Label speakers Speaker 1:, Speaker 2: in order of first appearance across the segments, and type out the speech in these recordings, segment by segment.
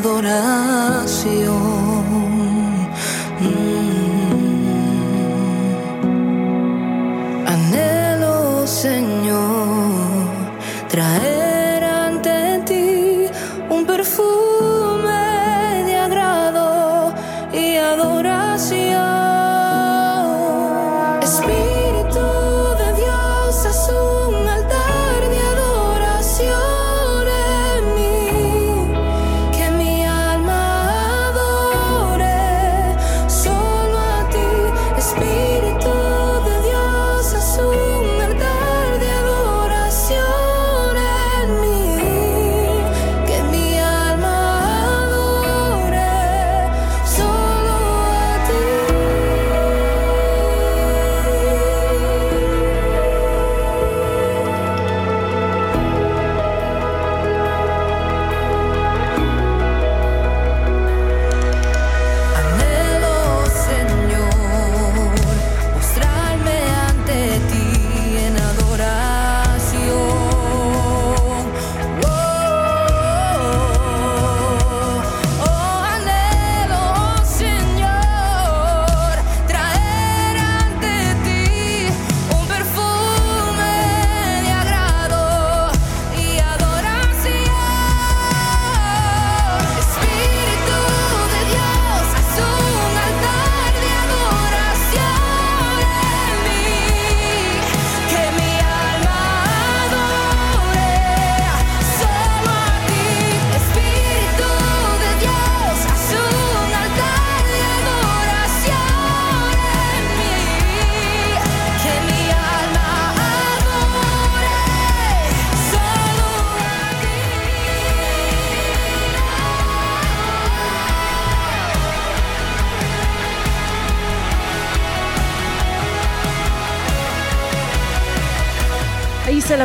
Speaker 1: La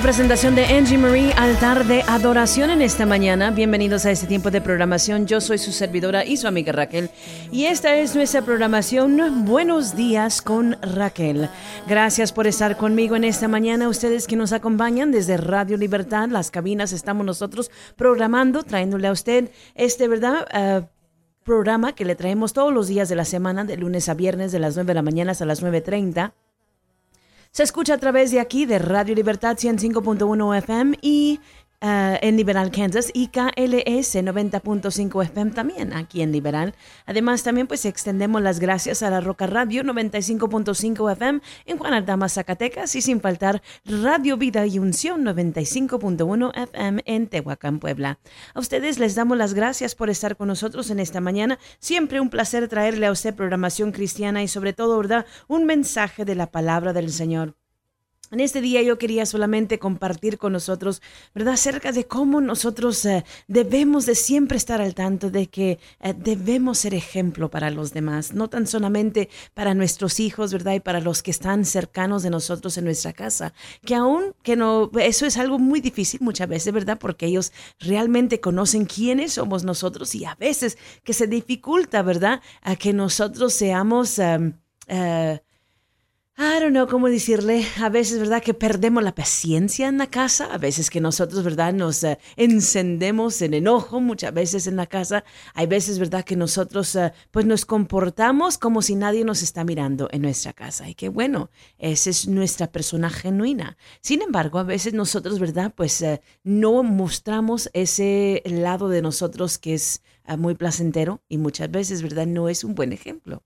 Speaker 1: presentación de Angie Marie, altar de adoración en esta mañana. Bienvenidos a este tiempo de programación. Yo soy su servidora y su amiga Raquel. Y esta es nuestra programación Buenos días con Raquel. Gracias por estar conmigo en esta mañana. Ustedes que nos acompañan desde Radio Libertad, las cabinas, estamos nosotros programando, trayéndole a usted este, ¿verdad? Uh, programa que le traemos todos los días de la semana, de lunes a viernes, de las 9 de la mañana hasta las 9.30. Se escucha a través de aquí de Radio Libertad 105.1 FM y Uh, en Liberal, Kansas y KLS 90.5 FM también aquí en Liberal. Además, también pues extendemos las gracias a la Roca Radio 95.5 FM en Juan Aldama, Zacatecas y sin faltar Radio Vida y Unción 95.1 FM en Tehuacán, Puebla. A ustedes les damos las gracias por estar con nosotros en esta mañana. Siempre un placer traerle a usted programación cristiana y sobre todo, ¿verdad? Un mensaje de la palabra del Señor. En este día yo quería solamente compartir con nosotros, ¿verdad?, acerca de cómo nosotros eh, debemos de siempre estar al tanto de que eh, debemos ser ejemplo para los demás, no tan solamente para nuestros hijos, ¿verdad?, y para los que están cercanos de nosotros en nuestra casa, que aún que no, eso es algo muy difícil muchas veces, ¿verdad?, porque ellos realmente conocen quiénes somos nosotros y a veces que se dificulta, ¿verdad?, a que nosotros seamos... Em, eh, I don't know cómo decirle, a veces, ¿verdad? Que perdemos la paciencia en la casa, a veces que nosotros, ¿verdad? Nos eh, encendemos en enojo muchas veces en la casa, hay veces, ¿verdad? Que nosotros uh, pues nos comportamos como si nadie nos está mirando en nuestra casa y que bueno, esa es nuestra persona genuina. Sin embargo, a veces nosotros, ¿verdad? Pues uh, no mostramos ese lado de nosotros que es muy placentero y muchas veces, ¿verdad? No es un buen ejemplo.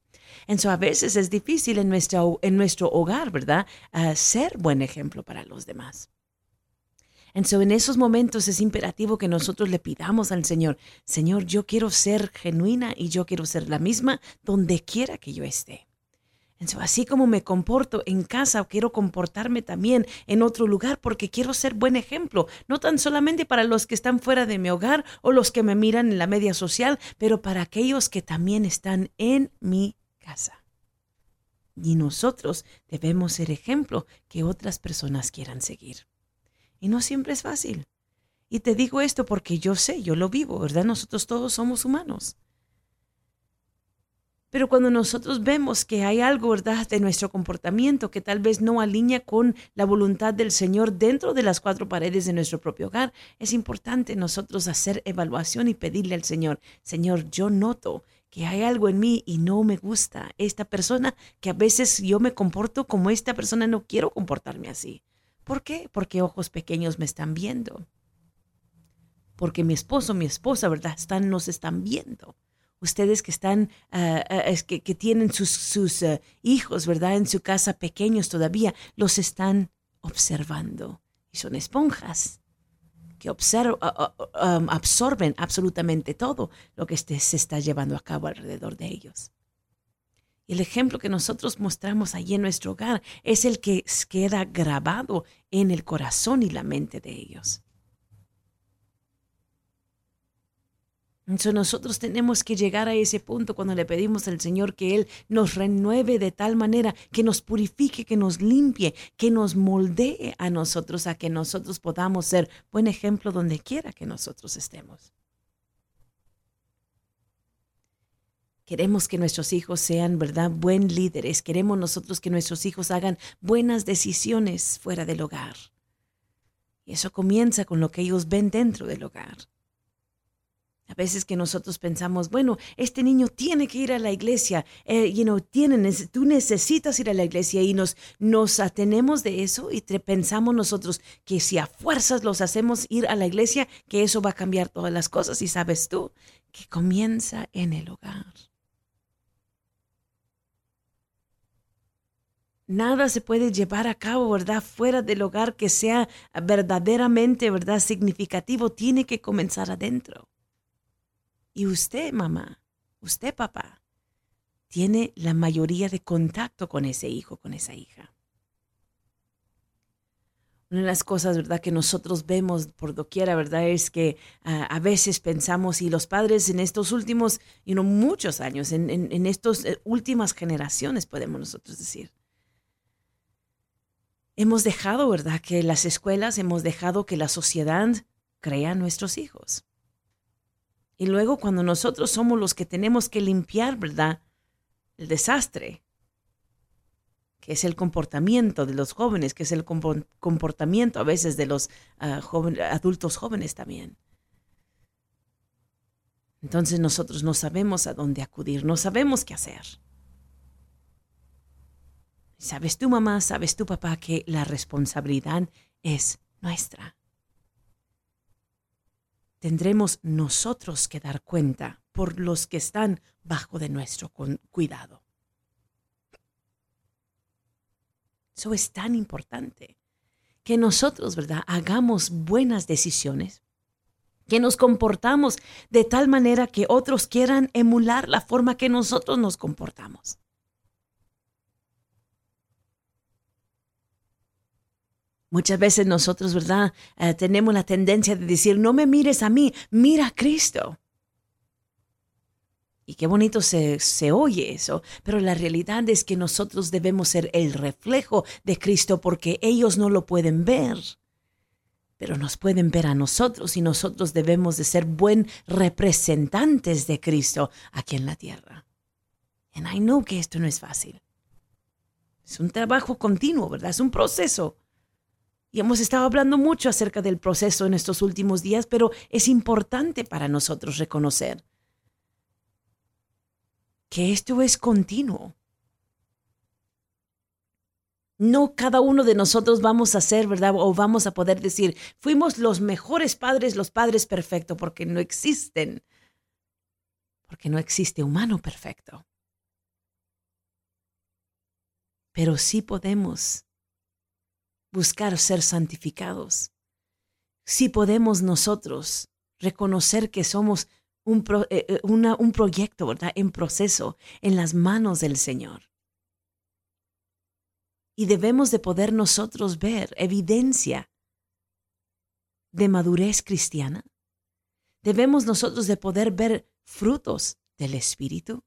Speaker 1: Entonces, a veces es difícil en nuestro, en nuestro hogar, ¿verdad? ser buen ejemplo para los demás. Entonces, en esos momentos es imperativo que nosotros le pidamos al Señor, Señor, yo quiero ser genuina y yo quiero ser la misma donde quiera que yo esté. Entonces, así como me comporto en casa, quiero comportarme también en otro lugar porque quiero ser buen ejemplo, no tan solamente para los que están fuera de mi hogar o los que me miran en la media social, pero para aquellos que también están en mi casa. Y nosotros debemos ser ejemplo que otras personas quieran seguir. Y no siempre es fácil. Y te digo esto porque yo sé, yo lo vivo, ¿verdad? Nosotros todos somos humanos. Pero cuando nosotros vemos que hay algo, ¿verdad?, de nuestro comportamiento que tal vez no alinea con la voluntad del Señor dentro de las cuatro paredes de nuestro propio hogar, es importante nosotros hacer evaluación y pedirle al Señor, Señor, yo noto que hay algo en mí y no me gusta esta persona, que a veces yo me comporto como esta persona, no quiero comportarme así. ¿Por qué? Porque ojos pequeños me están viendo. Porque mi esposo, mi esposa, ¿verdad? Están, nos están viendo. Ustedes que están, ah, que, que, tienen sus, sus ah, hijos, ¿verdad? En su casa pequeños todavía, los están observando. Y son esponjas que um, absorben absolutamente todo lo que este, se está llevando a cabo alrededor de ellos. El ejemplo que nosotros mostramos allí en nuestro hogar es el que queda grabado en el corazón y la mente de ellos. Entonces nosotros tenemos que llegar a ese punto cuando le pedimos al Señor que Él nos renueve de tal manera, que nos purifique, que nos limpie, que nos moldee a nosotros, a que nosotros podamos ser buen ejemplo donde quiera que nosotros estemos. Queremos que nuestros hijos sean, ¿verdad?, buen líderes. Queremos nosotros que nuestros hijos hagan buenas decisiones fuera del hogar. Y eso comienza con lo que ellos ven dentro del hogar. A veces que nosotros pensamos, bueno, este niño tiene que ir a la iglesia, eh, you know, tú necesitas ir a la iglesia y nos, nos atenemos de eso y pensamos nosotros que si a fuerzas los hacemos ir a la iglesia, que eso va a cambiar todas las cosas. Y sabes tú que comienza en el hogar. Nada se puede llevar a cabo, ¿verdad? Fuera del hogar que sea verdaderamente, ¿verdad? Significativo. Tiene que comenzar adentro. Y usted, mamá, usted, papá, tiene la mayoría de contacto con ese hijo, con esa hija. Una de las cosas, ¿verdad?, que nosotros vemos por doquiera, ¿verdad?, es que ah, a veces pensamos, y los padres en estos últimos, y no muchos años, en, estas eh, últimas generaciones, podemos nosotros decir, hemos dejado, ¿verdad?, que las escuelas, hemos dejado que la sociedad crea nuestros hijos. Y luego cuando nosotros somos los que tenemos que limpiar, ¿verdad? El desastre, que es el comportamiento de los jóvenes, que es el comportamiento a veces de los ah, adultos jóvenes también. Entonces nosotros no sabemos a dónde acudir, no sabemos qué hacer. ¿Sabes tú, mamá? ¿Sabes tú, papá, que la responsabilidad es nuestra? Tendremos nosotros que dar cuenta por los que están bajo de nuestro cuidado. Eso es tan importante que nosotros, ¿verdad?, hagamos buenas decisiones, que nos comportamos de tal manera que otros quieran emular la forma que nosotros nos comportamos. Muchas veces nosotros, ¿verdad? Eh, tenemos la tendencia de decir, no me mires a mí, mira a Cristo. Y qué bonito se, se, oye eso, pero la realidad es que nosotros debemos ser el reflejo de Cristo porque ellos no lo pueden ver, pero nos pueden ver a nosotros y nosotros debemos de ser buen representantes de Cristo aquí en la tierra. And I know que esto no es fácil. Es un trabajo continuo, ¿verdad? Es un proceso. Y hemos estado hablando mucho acerca del proceso en estos últimos días, pero es importante para nosotros reconocer que esto es continuo. No cada uno de nosotros vamos a ser, ¿verdad? O vamos a poder decir, fuimos los mejores padres, los padres perfectos, porque no existen. Porque no existe humano perfecto. Pero sí podemos buscar ser santificados. si podemos nosotros reconocer que somos un, eh, eh, un proyecto, ¿verdad? En proceso, en las manos del Señor. Y debemos de poder nosotros ver evidencia de madurez cristiana. Debemos nosotros de poder ver frutos del Espíritu.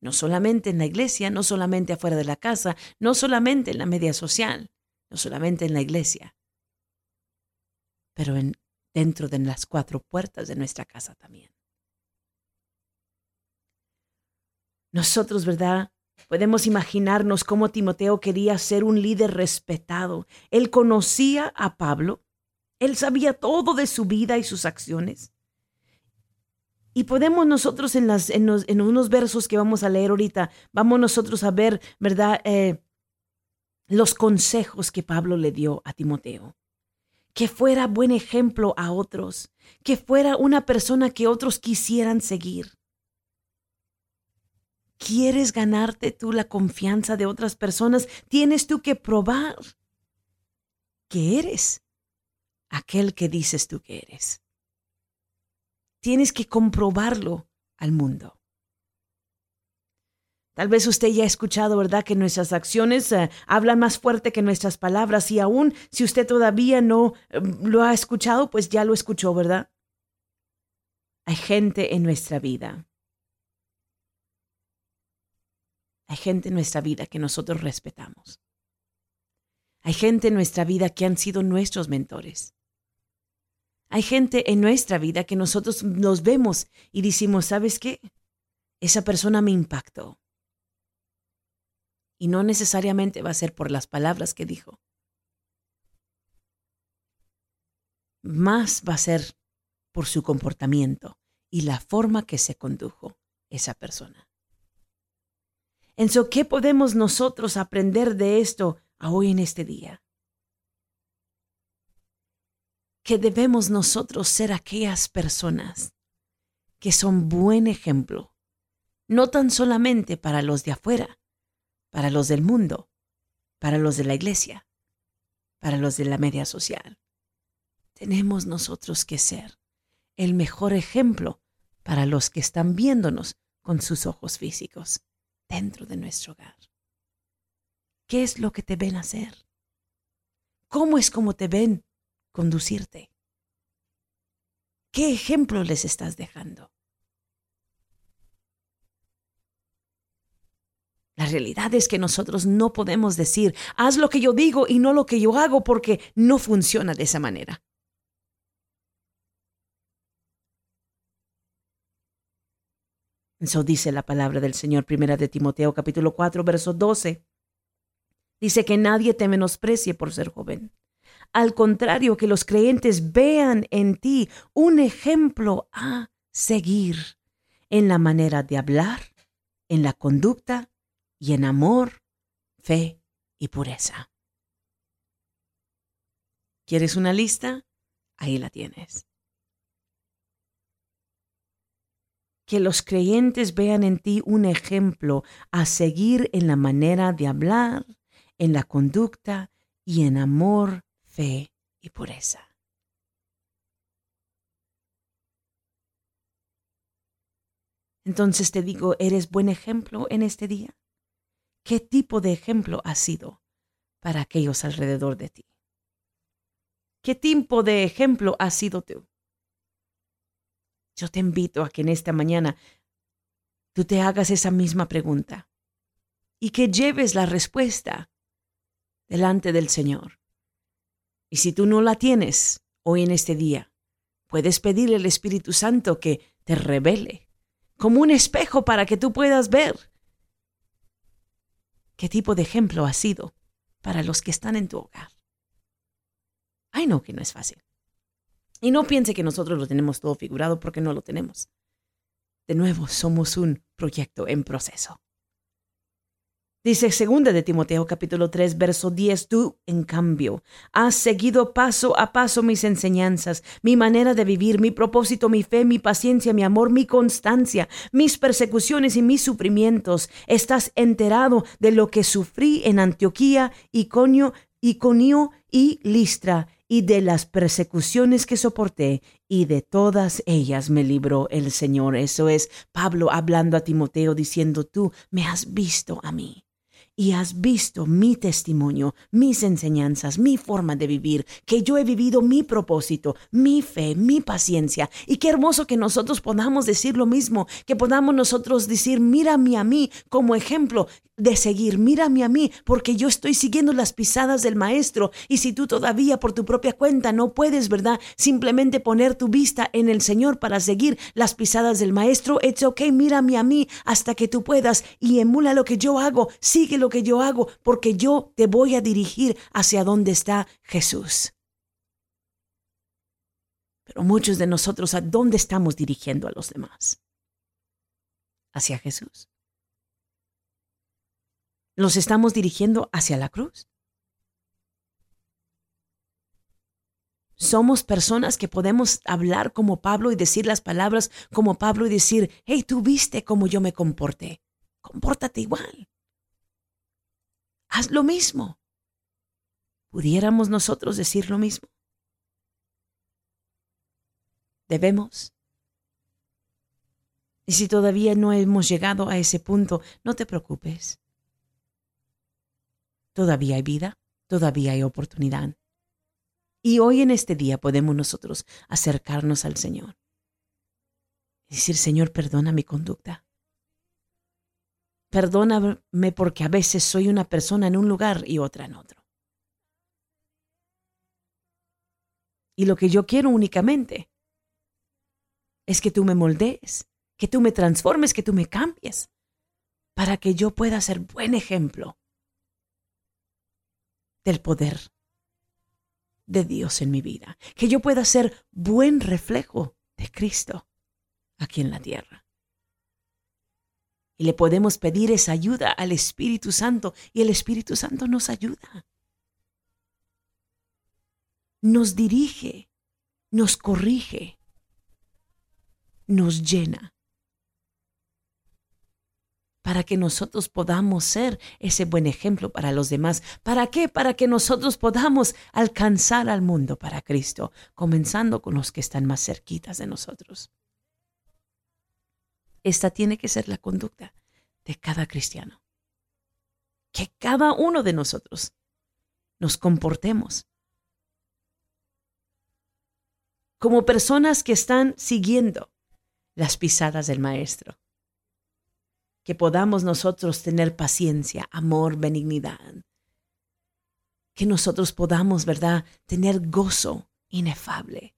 Speaker 1: No solamente en la iglesia, no solamente afuera de la casa, no solamente en la media social, no solamente en la iglesia, pero en, dentro de las cuatro puertas de nuestra casa también. Nosotros, ¿verdad? Podemos imaginarnos cómo Timoteo quería ser un líder respetado. Él conocía a Pablo, él sabía todo de su vida y sus acciones. Y podemos nosotros en, las, en, unos versos que vamos a leer ahorita, vamos nosotros a ver, ¿verdad? Eh, los consejos que Pablo le dio a Timoteo. Que fuera buen ejemplo a otros, que fuera una persona que otros quisieran seguir. ¿Quieres ganarte tú la confianza de otras personas? Tienes tú que probar que eres aquel que dices tú que eres. Tienes que comprobarlo al mundo. Tal vez usted ya ha escuchado, ¿verdad?, que nuestras acciones eh, hablan más fuerte que nuestras palabras y aún si usted todavía no em, lo ha escuchado, pues ya lo escuchó, ¿verdad? Hay gente en nuestra vida. Hay gente en nuestra vida que nosotros respetamos. Hay gente en nuestra vida que han sido nuestros mentores. Hay gente en nuestra vida que nosotros nos vemos y decimos, ¿sabes qué? Esa persona me impactó. Y no necesariamente va a ser por las palabras que dijo. Más va a ser por su comportamiento y la forma que se condujo esa persona. En so, ¿qué podemos nosotros aprender de esto hoy en este día? Que debemos nosotros ser aquellas personas que son buen ejemplo, no tan solamente para los de afuera, para los del mundo, para los de la iglesia, para los de la media social. Tenemos nosotros que ser el mejor ejemplo para los que están viéndonos con sus ojos físicos dentro de nuestro hogar. ¿Qué es lo que te ven hacer? ¿Cómo es como te ven conducirte? ¿Qué ejemplo les estás dejando? Realidad es que nosotros no podemos decir, haz lo que yo digo y no lo que yo hago porque no funciona de esa manera. Eso dice la palabra del Señor, primera de Timoteo capítulo 4, verso 12. Dice que nadie te menosprecie por ser joven. Al contrario, que los creyentes vean en ti un ejemplo a seguir en la manera de hablar, en la conducta y en amor, fe y pureza. ¿Quieres una lista? Ahí la tienes. que los creyentes vean en ti un ejemplo a seguir en la manera de hablar, en la conducta y en amor, fe y pureza. Entonces te digo, ¿eres buen ejemplo en este día? ¿Qué tipo de ejemplo has sido para aquellos alrededor de ti? ¿Qué tipo de ejemplo has sido tú? Yo te invito a que en esta mañana tú te hagas esa misma pregunta y que lleves la respuesta delante del Señor. Y si tú no la tienes hoy en este día, puedes pedirle al Espíritu Santo que te revele como un espejo para que tú puedas ver qué tipo de ejemplo has sido para los que están en tu hogar. Ay, no, que no es fácil. Y no piense que nosotros lo tenemos todo figurado porque no lo tenemos. De nuevo, somos un proyecto en proceso. Dice segunda de Timoteo capítulo 3 verso 10, tú en cambio has seguido paso a paso mis enseñanzas, mi manera de vivir, mi propósito, mi fe, mi paciencia, mi amor, mi constancia, mis persecuciones y mis sufrimientos. Estás enterado de lo que sufrí en Antioquía, Iconio, Iconio y Listra y de las persecuciones que soporté, y de todas ellas me libró el Señor. Eso es Pablo hablando a Timoteo diciendo, tú me has visto a mí y has visto mi testimonio, mis enseñanzas, mi forma de vivir, que yo he vivido mi propósito, mi fe, mi paciencia. Y qué hermoso que nosotros podamos decir lo mismo, que podamos nosotros decir, mírame a mí como ejemplo de seguir, mírame a mí, porque yo estoy siguiendo las pisadas del maestro. Y si tú todavía por tu propia cuenta no puedes, ¿verdad? Simplemente poner tu vista en el Señor para seguir las pisadas del maestro, it's okay, mírame a mí hasta que tú puedas y emula lo que yo hago, sigue lo que yo hago, porque yo te voy a dirigir hacia donde está Jesús. Pero muchos de nosotros, ¿a dónde estamos dirigiendo a los demás? Hacia Jesús. ¿Los estamos dirigiendo hacia la cruz? Somos personas que podemos hablar como Pablo y decir las palabras como Pablo y decir, hey, tú viste cómo yo me comporté. Compórtate igual. Haz lo mismo. ¿Pudiéramos nosotros decir lo mismo? Debemos. Y si todavía no hemos llegado a ese punto, no te preocupes. Todavía hay vida, todavía hay oportunidad. Y hoy en este día podemos nosotros acercarnos al Señor. Decir, Señor, perdona mi conducta. Perdóname porque a veces soy una persona en un lugar y otra en otro. Y lo que yo quiero únicamente es que tú me moldees, que tú me transformes, que tú me cambies, para que yo pueda ser buen ejemplo del poder de Dios en mi vida, que yo pueda ser buen reflejo de Cristo aquí en la tierra. Y le podemos pedir esa ayuda al Espíritu Santo y el Espíritu Santo nos ayuda. Nos dirige, nos corrige, nos llena para que nosotros podamos ser ese buen ejemplo para los demás. ¿Para qué? Para que nosotros podamos alcanzar al mundo para Cristo, comenzando con los que están más cerquitas de nosotros. Esta tiene que ser la conducta de cada cristiano. Que cada uno de nosotros nos comportemos como personas que están siguiendo las pisadas del Maestro que podamos nosotros tener paciencia, amor, benignidad. Que nosotros podamos, ¿verdad?, tener gozo inefable.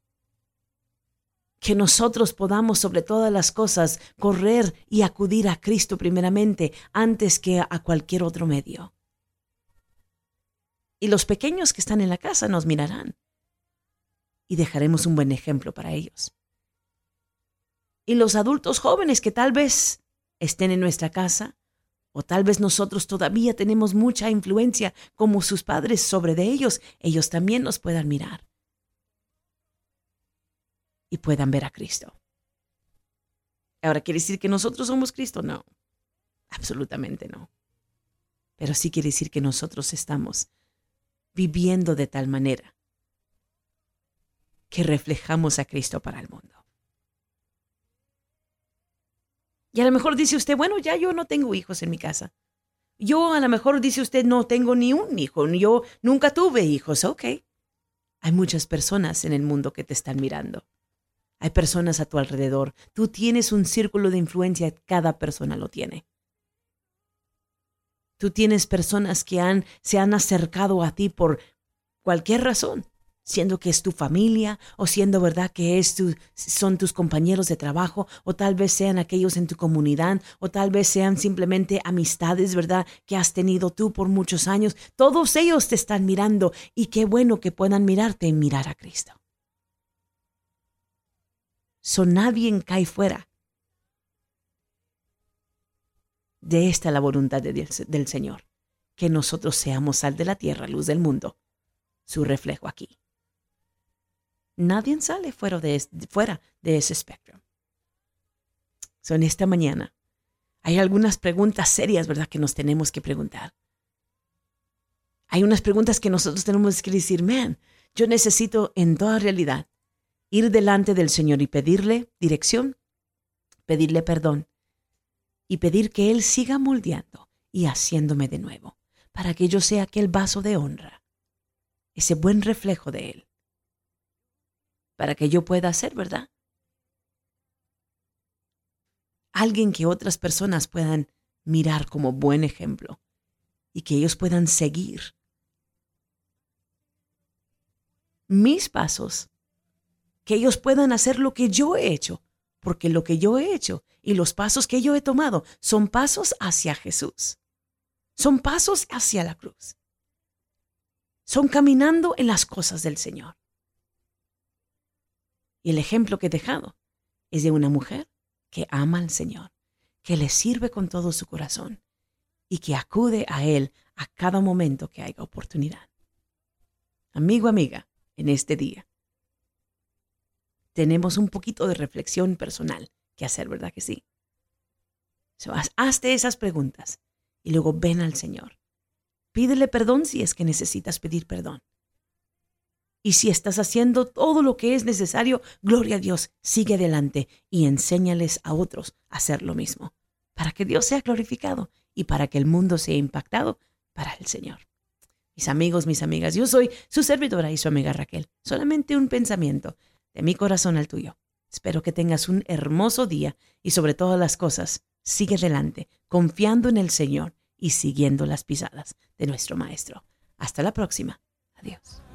Speaker 1: Que nosotros podamos sobre todas las cosas correr y acudir a Cristo primeramente antes que a cualquier otro medio. Y los pequeños que están en la casa nos mirarán y dejaremos un buen ejemplo para ellos. Y los adultos jóvenes que tal vez estén en nuestra casa, o tal vez nosotros todavía tenemos mucha influencia como sus padres sobre de ellos, ellos también nos puedan mirar y puedan ver a Cristo. Ahora, ¿quiere decir que nosotros somos Cristo? No, absolutamente no. Pero sí quiere decir que nosotros estamos viviendo de tal manera que reflejamos a Cristo para el mundo. Y a lo mejor dice usted, bueno, ya yo no tengo hijos en mi casa. Yo a lo mejor dice usted, no tengo ni un hijo, yo nunca tuve hijos. Ok. Hay muchas personas en el mundo que te están mirando. Hay personas a tu alrededor. Tú tienes un círculo de influencia, cada persona lo tiene. Tú tienes personas que han, se han acercado a ti por cualquier razón siendo que es tu familia o siendo verdad que es son tus compañeros de trabajo o tal vez sean aquellos en tu comunidad o tal vez sean simplemente amistades, ¿verdad? Que has tenido tú por muchos años. Todos ellos te están mirando y qué bueno que puedan mirarte y mirar a Cristo. So nadie cae fuera de esta la voluntad del Señor, que nosotros seamos sal de la tierra, luz del mundo, su reflejo aquí nadie sale fuera de, fuera de ese espectro. Son esta mañana hay algunas preguntas serias, ¿verdad?, que nos tenemos que preguntar. Hay unas preguntas que nosotros tenemos que decir, man, Yo necesito en toda realidad ir delante del Señor y pedirle dirección, pedirle perdón y pedir que Él siga moldeando y haciéndome de nuevo, para que yo sea aquel vaso de honra, ese buen reflejo de Él, para que yo pueda ser, ¿verdad? Alguien que otras personas puedan mirar como buen ejemplo y que ellos puedan seguir mis pasos, que ellos puedan hacer lo que yo he hecho, porque lo que yo he hecho y los pasos que yo he tomado son pasos hacia Jesús, son pasos hacia la cruz, son caminando en las cosas del Señor. Y el ejemplo que he dejado es de una mujer que ama al Señor, que le sirve con todo su corazón y que acude a Él a cada momento que haya oportunidad. Amigo, amiga, en este día. Tenemos un poquito de reflexión personal que hacer, ¿verdad que sí? hazte esas preguntas y luego ven al Señor. Pídele perdón si es que necesitas pedir perdón. Y si estás haciendo todo lo que es necesario, gloria a Dios, sigue adelante y enséñales a otros a hacer lo mismo, para que Dios sea glorificado y para que el mundo sea impactado para el Señor mis amigos, mis amigas. Yo soy su servidora y su amiga Raquel. Solamente un pensamiento de mi corazón al tuyo. Espero que tengas un hermoso día y sobre todas las cosas, sigue adelante, confiando en el Señor y siguiendo las pisadas de nuestro Maestro. Hasta la próxima. Adiós.